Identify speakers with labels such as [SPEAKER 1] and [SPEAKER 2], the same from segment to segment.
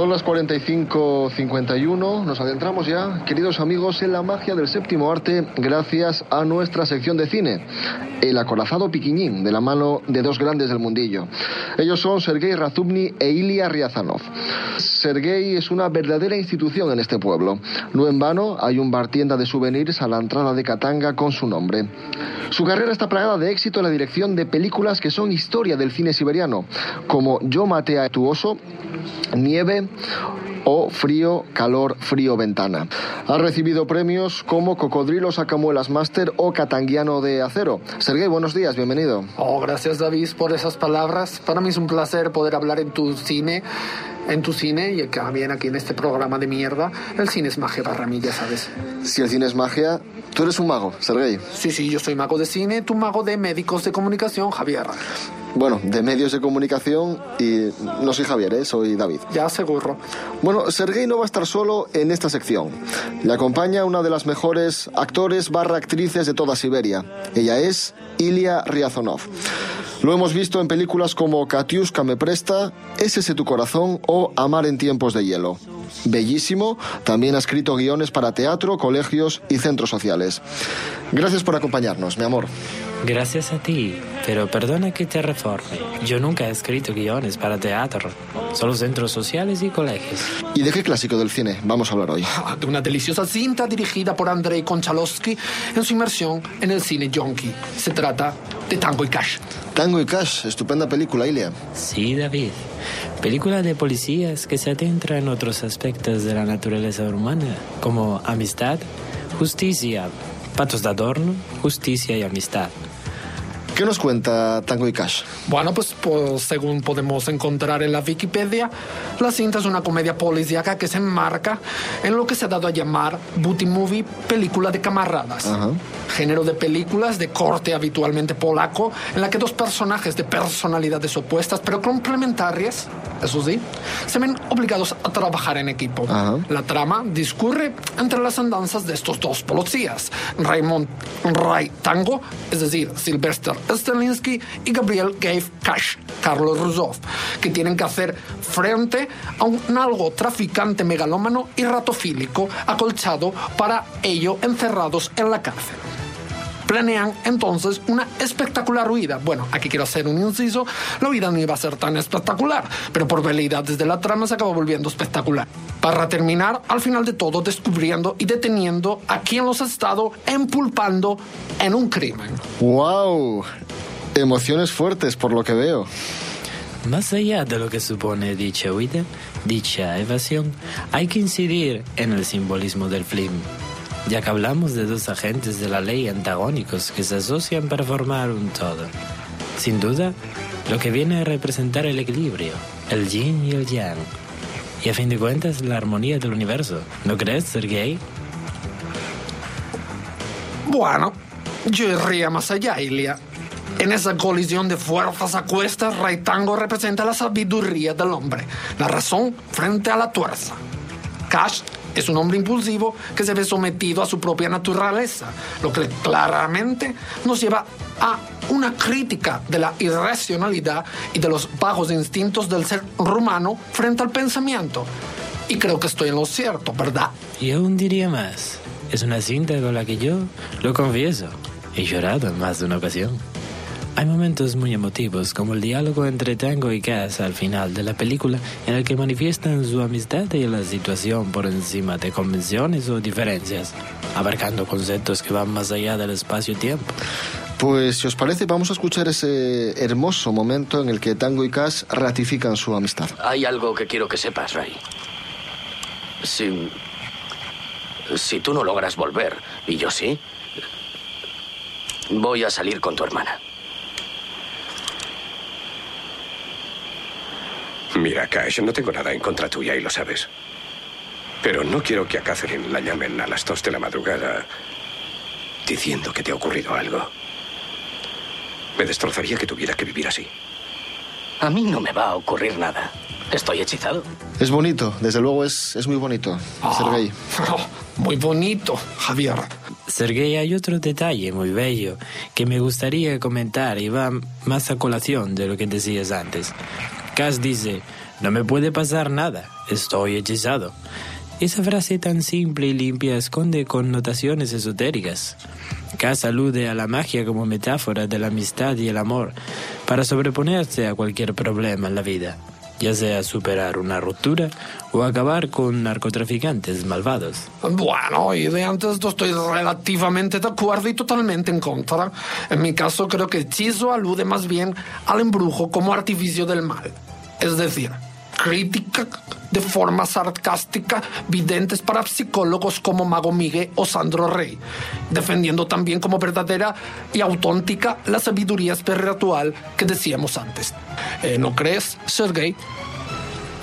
[SPEAKER 1] Son las 45.51, nos adentramos ya, queridos amigos, en la magia del séptimo arte gracias a nuestra sección de cine, El acorazado piquiñín, de la mano de dos grandes del mundillo. Ellos son Sergei Razumny e Ilya Ryazanov. Sergei es una verdadera institución en este pueblo. No en vano hay un bar tienda de souvenirs a la entrada de Katanga con su nombre. Su carrera está plagada de éxito en la dirección de películas que son historia del cine siberiano, como Yo maté a tu oso, Nieve o Frío, Calor, Frío, Ventana. Ha recibido premios como Cocodrilo Sacamuelas Master o Catanguiano de Acero. Sergei, buenos días, bienvenido.
[SPEAKER 2] Oh, gracias David por esas palabras. Para mí es un placer poder hablar en tu cine, en tu cine y también aquí en este programa de mierda. El cine es magia para mí, ya sabes.
[SPEAKER 1] Si el cine es magia, tú eres un mago, Sergei.
[SPEAKER 2] Sí, sí, yo soy mago de cine, tú mago de médicos de comunicación, Javier.
[SPEAKER 1] Bueno, de medios de comunicación y no soy Javier, ¿eh? soy David.
[SPEAKER 2] Ya seguro.
[SPEAKER 1] Bueno, Sergei no va a estar solo en esta sección. Le acompaña una de las mejores actores barra actrices de toda Siberia. Ella es Ilya Ryazanov. Lo hemos visto en películas como Katiuska me presta, Es ese tu corazón o Amar en tiempos de hielo. Bellísimo, también ha escrito guiones para teatro, colegios y centros sociales. Gracias por acompañarnos, mi amor.
[SPEAKER 3] Gracias a ti, pero perdona que te reforme. Yo nunca he escrito guiones para teatro, solo centros sociales y colegios.
[SPEAKER 1] ¿Y de qué clásico del cine vamos a hablar hoy?
[SPEAKER 2] Ah, De una deliciosa cinta dirigida por Andrei Konchalovsky en su inmersión en el cine yonki. Se trata de Tango y Cash.
[SPEAKER 1] Tango y Cash, estupenda película, Ilia.
[SPEAKER 3] Sí, David. Película de policías que se adentra en otros aspectos de la naturaleza humana, como amistad, justicia, patos de adorno, justicia y amistad.
[SPEAKER 1] ¿Qué nos cuenta Tango y Cash?
[SPEAKER 2] Bueno, pues, pues, según podemos encontrar en la Wikipedia, la cinta es una comedia policíaca que se enmarca en lo que se ha dado a llamar booty movie, película de camaradas.
[SPEAKER 1] Ajá.
[SPEAKER 2] Género de películas de corte habitualmente polaco, en la que dos personajes de personalidades opuestas pero complementarias, eso sí, se ven obligados a trabajar en equipo.
[SPEAKER 1] Ajá.
[SPEAKER 2] La trama discurre entre las andanzas de estos dos policías, Raymond Ray Tango, es decir, Sylvester Stelinsky y Gabriel Gave Cash, Carlos Rusov, que tienen que hacer frente a un algo traficante megalómano y ratofílico acolchado para ello encerrados en la cárcel. Planean entonces una espectacular huida. Bueno, aquí quiero hacer un inciso. La huida no iba a ser tan espectacular, pero por veleidades de la trama se acabó volviendo espectacular. Para terminar, al final de todo, descubriendo y deteniendo a quien los ha estado empulpando en un crimen.
[SPEAKER 1] ¡Wow! Emociones fuertes por lo que veo.
[SPEAKER 3] Más allá de lo que supone dicha huida, dicha evasión, hay que incidir en el simbolismo del film. Ya que hablamos de dos agentes de la ley antagónicos que se asocian para formar un todo. Sin duda, lo que viene a representar el equilibrio, el yin y el yang. Y a fin de cuentas, la armonía del universo. ¿No crees, Sergei?
[SPEAKER 2] Bueno, yo iría más allá, Ilia. En esa colisión de fuerzas a cuestas, Raitango representa la sabiduría del hombre, la razón frente a la tuerza. Cash es un hombre impulsivo que se ve sometido a su propia naturaleza, lo que claramente nos lleva a una crítica de la irracionalidad y de los bajos instintos del ser humano frente al pensamiento. Y creo que estoy en lo cierto, ¿verdad?
[SPEAKER 3] Y aún diría más. Es una cinta con la que yo, lo confieso, he llorado en más de una ocasión. Hay momentos muy emotivos, como el diálogo entre Tango y Cass al final de la película, en el que manifiestan su amistad y la situación por encima de convenciones o diferencias, abarcando conceptos que van más allá del espacio-tiempo.
[SPEAKER 1] Pues si os parece, vamos a escuchar ese hermoso momento en el que Tango y Cash ratifican su amistad.
[SPEAKER 4] Hay algo que quiero que sepas, Ray. Si. Si tú no logras volver, y yo sí, voy a salir con tu hermana.
[SPEAKER 5] Mira, Cash, no tengo nada en contra tuya y lo sabes. Pero no quiero que a Catherine la llamen a las dos de la madrugada diciendo que te ha ocurrido algo. Me destrozaría que tuviera que vivir así.
[SPEAKER 4] A mí no me va a ocurrir nada. Estoy hechizado.
[SPEAKER 1] Es bonito, desde luego es, es muy bonito, Sergei.
[SPEAKER 2] Oh, muy bonito, Javier.
[SPEAKER 3] Sergei, hay otro detalle muy bello que me gustaría comentar y va más a colación de lo que decías antes. Cass dice, no me puede pasar nada, estoy hechizado. Esa frase tan simple y limpia esconde connotaciones esotéricas. Cass alude a la magia como metáfora de la amistad y el amor para sobreponerse a cualquier problema en la vida, ya sea superar una ruptura o acabar con narcotraficantes malvados.
[SPEAKER 2] Bueno, y de antes yo estoy relativamente de acuerdo y totalmente en contra. En mi caso creo que hechizo alude más bien al embrujo como artificio del mal. Es decir, crítica de forma sarcástica videntes para psicólogos como Mago Miguel o Sandro Rey, defendiendo también como verdadera y auténtica la sabiduría espiritual que decíamos antes. Eh, ¿No crees, Sergei?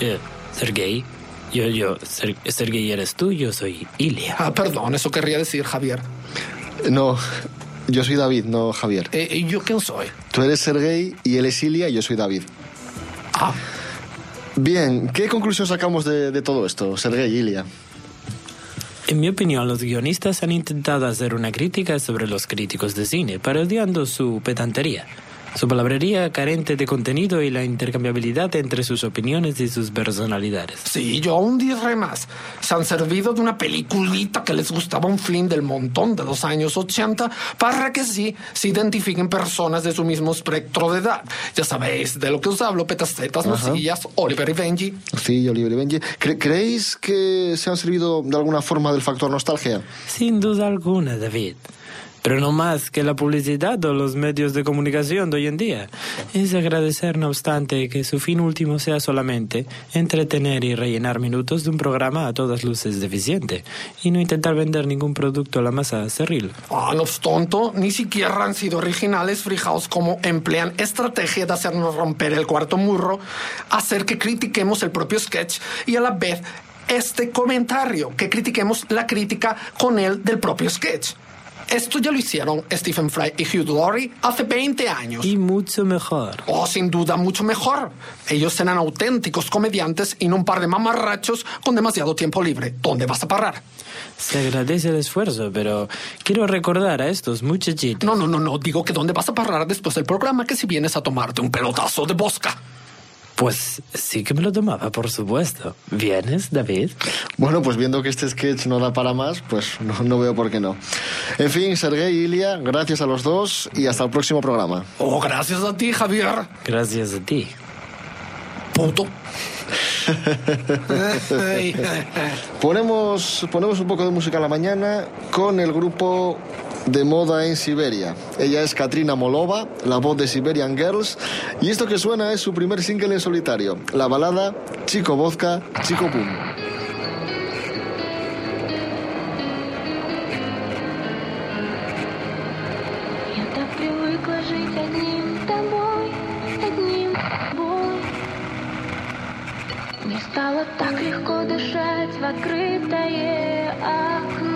[SPEAKER 3] Eh, Sergei, yo, yo, Ser- Sergei eres tú, yo soy Ilia.
[SPEAKER 2] Ah, perdón, eso querría decir Javier.
[SPEAKER 1] No, yo soy David, no Javier.
[SPEAKER 2] Eh, ¿Y yo quién soy?
[SPEAKER 1] Tú eres Sergei y él es Ilia y yo soy David.
[SPEAKER 2] Ah,
[SPEAKER 1] Bien, ¿qué conclusión sacamos de, todo esto, Sergei y Ilia?
[SPEAKER 3] En mi opinión, los guionistas han intentado hacer una crítica sobre los críticos de cine, parodiando su pedantería, su palabrería carente de contenido y la intercambiabilidad entre sus opiniones y sus personalidades.
[SPEAKER 2] Sí, yo aún diré más. Se han servido de una peliculita que les gustaba un film del montón de los años 80 para que sí se identifiquen personas de su mismo espectro de edad. Ya sabéis de lo que os hablo, petacetas, nosillas, Oliver y Benji.
[SPEAKER 1] Sí, Oliver y Benji. ¿Cre- ¿Creéis que se han servido de alguna forma del factor nostalgia?
[SPEAKER 3] Sin duda alguna, David. Pero no más que la publicidad o los medios de comunicación de hoy en día. Es agradecer, no obstante, que su fin último sea solamente entretener y rellenar minutos de un programa a todas luces deficiente y no intentar vender ningún producto a la masa cerril.
[SPEAKER 2] Ah, no obstante, ni siquiera han sido originales, fijaos cómo emplean estrategia de hacernos romper el cuarto murro, hacer que critiquemos el propio sketch y a la vez este comentario, que critiquemos la crítica con él del propio sketch. Esto ya lo hicieron Stephen Fry y Hugh Laurie hace 20 años.
[SPEAKER 3] Y mucho mejor.
[SPEAKER 2] Oh, sin duda, mucho mejor. Ellos serán auténticos comediantes y no un par de mamarrachos con demasiado tiempo libre. ¿Dónde vas a parar?
[SPEAKER 3] Se agradece el esfuerzo, pero quiero recordar a estos muchachitos.
[SPEAKER 2] No, no, no, no. Digo que dónde vas a parar después del programa que si vienes a tomarte un pelotazo de bosca.
[SPEAKER 3] Pues sí que me lo tomaba, por supuesto. ¿Vienes, David?
[SPEAKER 1] Bueno, pues viendo que este sketch no da para más, pues no, no veo por qué no. En fin, Sergei y Ilia, gracias a los dos y hasta el próximo programa.
[SPEAKER 2] Oh, gracias a ti, Javier.
[SPEAKER 3] Gracias a ti.
[SPEAKER 2] Puto.
[SPEAKER 1] Ponemos, ponemos un poco de música a la mañana con el grupo de moda en Siberia. Ella es Katrina Molova, la voz de Siberian Girls, y esto que suena es su primer single en solitario, la balada Chico Vodka, Chico Pum.
[SPEAKER 6] Я так привыкла жить одним тобой, одним тобой. Мне стало так легко дышать в открытое окно.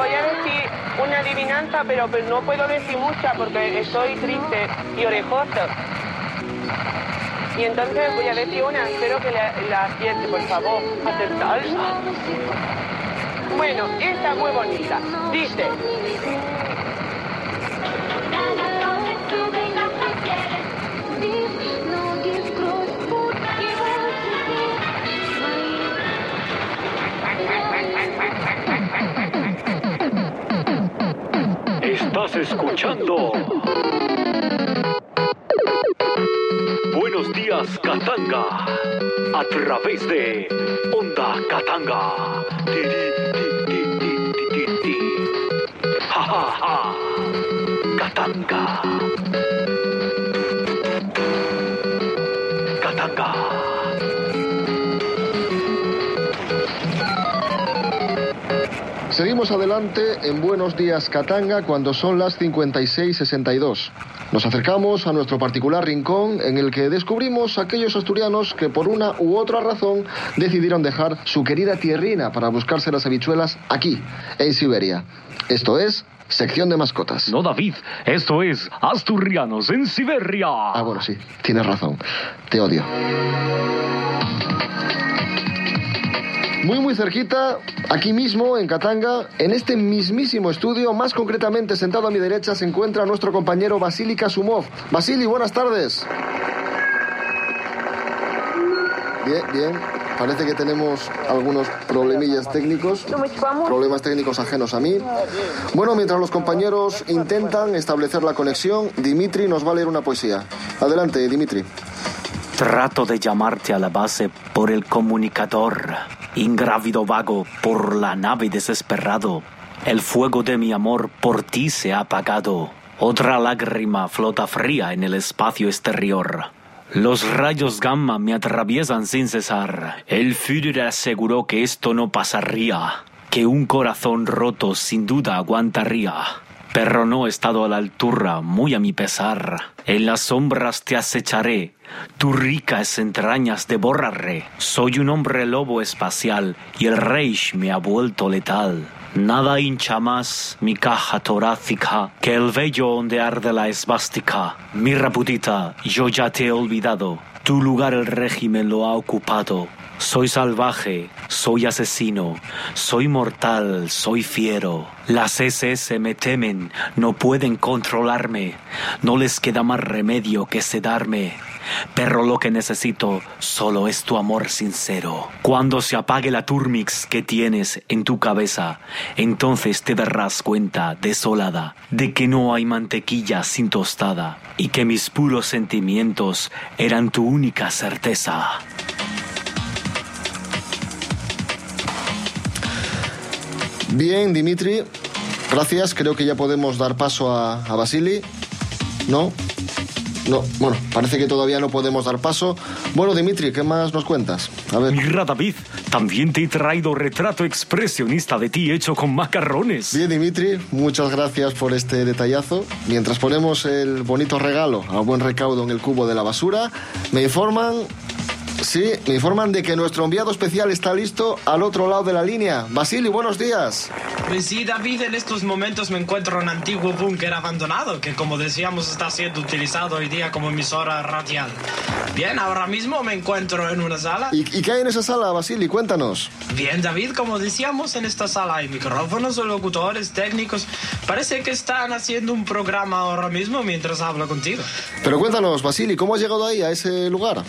[SPEAKER 7] Voy a decir una adivinanza, pero pues no puedo decir mucha porque estoy triste y orejoso. Y entonces voy a decir una, espero que la, la por favor, acertar. Bueno, esta es muy bonita. Dice,
[SPEAKER 8] escuchando. Buenos días, Katanga. A través de Onda Katanga. Ti,
[SPEAKER 1] Seguimos adelante en Buenos Días Katanga cuando son las 56.62. Nos acercamos a nuestro particular rincón en el que descubrimos aquellos asturianos que por una u otra razón decidieron dejar su querida tierrina para buscarse las habichuelas aquí, en Siberia. Esto es sección de mascotas.
[SPEAKER 8] No, David, esto es Asturianos en Siberia.
[SPEAKER 1] Ah, bueno, sí, tienes razón. Te odio. Muy, muy cerquita, aquí mismo, en Katanga, en este mismísimo estudio, más concretamente sentado a mi derecha, se encuentra nuestro compañero Vasily Kasumov. Vasily, buenas tardes. Bien, bien. Parece que tenemos algunos problemillas técnicos, problemas técnicos ajenos a mí. Bueno, mientras los compañeros intentan establecer la conexión, Dimitri nos va a leer una poesía. Adelante, Dimitri.
[SPEAKER 9] Trato de llamarte a la base por el comunicador, ingrávido vago por la nave desesperado. El fuego de mi amor por ti se ha apagado. Otra lágrima flota fría en el espacio exterior. Los rayos gamma me atraviesan sin cesar. El Führer aseguró que esto no pasaría, que un corazón roto sin duda aguantaría. Pero no he estado a la altura, muy a mi pesar. En las sombras te acecharé, tus ricas entrañas devoraré. Soy un hombre lobo espacial y el Reich me ha vuelto letal. Nada hincha más mi caja torácica que el vello donde arde la esvástica. Mi raputita, yo ya te he olvidado. Tu lugar el régimen lo ha ocupado. Soy salvaje, soy asesino, soy mortal, soy fiero. Las SS me temen, no pueden controlarme. No les queda más remedio que sedarme. Pero lo que necesito solo es tu amor sincero. Cuando se apague la turmix que tienes en tu cabeza, entonces te darás cuenta, desolada, de que no hay mantequilla sin tostada y que mis puros sentimientos eran tu única certeza.
[SPEAKER 1] Bien, Dimitri, gracias. Creo que ya podemos dar paso a, a Vasily. ¿No? No, bueno, parece que todavía no podemos dar paso. Bueno, Dimitri, ¿qué más nos cuentas? A ver.
[SPEAKER 9] Mira, David, también te he traído retrato expresionista de ti hecho con macarrones.
[SPEAKER 1] Bien, Dimitri, muchas gracias por este detallazo. Mientras ponemos el bonito regalo a buen recaudo en el cubo de la basura, me informan. Sí, me informan de que nuestro enviado especial está listo al otro lado de la línea. Basili, buenos días.
[SPEAKER 10] Pues sí, David, en estos momentos me encuentro en un antiguo búnker abandonado que, como decíamos, está siendo utilizado hoy día como emisora radial. Bien, ahora mismo me encuentro en una sala.
[SPEAKER 1] ¿Y, y qué hay en esa sala, Basili? Cuéntanos.
[SPEAKER 10] Bien, David, como decíamos, en esta sala hay micrófonos, locutores, técnicos. Parece que están haciendo un programa ahora mismo mientras hablo contigo.
[SPEAKER 1] Pero cuéntanos, Basili, ¿cómo has llegado ahí, a ese lugar?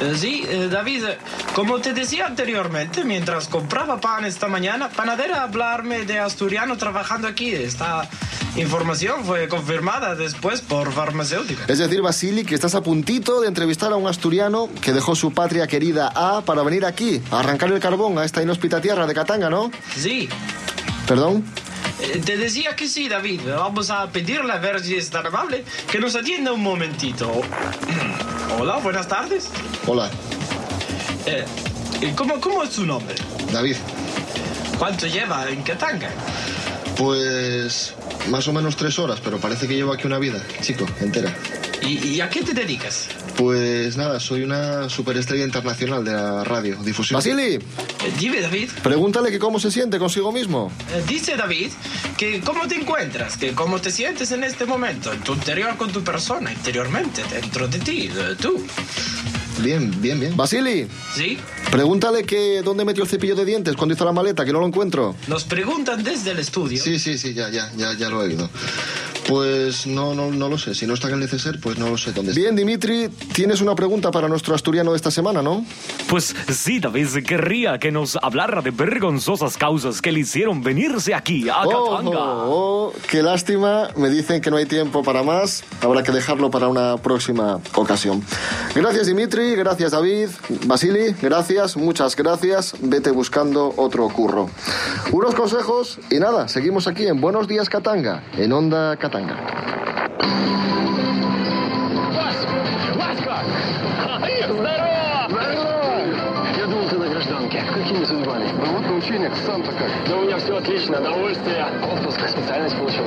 [SPEAKER 10] Eh, sí, eh, David, eh, como te decía anteriormente, mientras compraba pan esta mañana, panadera hablarme de asturiano trabajando aquí. Esta información fue confirmada después por farmacéutica.
[SPEAKER 1] Es decir, Basili, que estás a puntito de entrevistar a un asturiano que dejó su patria querida A para venir aquí, a arrancar el carbón a esta inhóspita tierra de Katanga, ¿no?
[SPEAKER 10] Sí,
[SPEAKER 1] ¿Perdón?
[SPEAKER 10] Eh, te decía que sí, David. Vamos a pedirle a ver si es tan amable que nos atienda un momentito. Hola, buenas tardes.
[SPEAKER 1] Hola,
[SPEAKER 10] Eh, ¿cómo, ¿Cómo es su nombre?
[SPEAKER 1] David.
[SPEAKER 10] ¿Cuánto lleva en Katanga?
[SPEAKER 1] Pues más o menos tres horas, pero parece que llevo aquí una vida, chico, entera.
[SPEAKER 10] ¿Y, y a qué te dedicas?
[SPEAKER 1] Pues nada, soy una superestrella internacional de la radio, difusión. Basili,
[SPEAKER 10] Eh, dime, David.
[SPEAKER 1] pregúntale que cómo se siente consigo mismo.
[SPEAKER 10] Eh, dice David que cómo te encuentras, que cómo te sientes en este momento, en tu interior con tu persona, interiormente, dentro de ti, de tú.
[SPEAKER 1] Bien, bien, bien. Basili,
[SPEAKER 10] ¿Sí?
[SPEAKER 1] pregúntale que dónde metió el cepillo de dientes cuando hizo la maleta, que no lo encuentro.
[SPEAKER 10] Nos preguntan desde el estudio.
[SPEAKER 1] Sí, sí, sí, ya, ya, ya, ya lo he oído. Pues no, no, no lo sé. Si no está en el neceser, pues no lo sé dónde está. Bien, Dimitri, tienes una pregunta para nuestro asturiano de esta semana, ¿no?
[SPEAKER 9] Pues sí, David, querría que nos hablara de vergonzosas causas que le hicieron venirse aquí, a
[SPEAKER 1] Oh,
[SPEAKER 9] Katanga.
[SPEAKER 1] oh, oh, qué lástima. Me dicen que no hay tiempo para más. Habrá que dejarlo para una próxima ocasión. Gracias, Dimitri. Gracias, David. Basili, gracias. Muchas gracias. Vete buscando otro curro. Unos consejos y nada. Seguimos aquí en Buenos Días, Katanga. En Onda Katanga.
[SPEAKER 8] Я думал, ты на гражданке. Какими судьбами? Ну вот научение, сам-то как. Да у меня все отлично, удовольствие. Отпуск, специальность получил.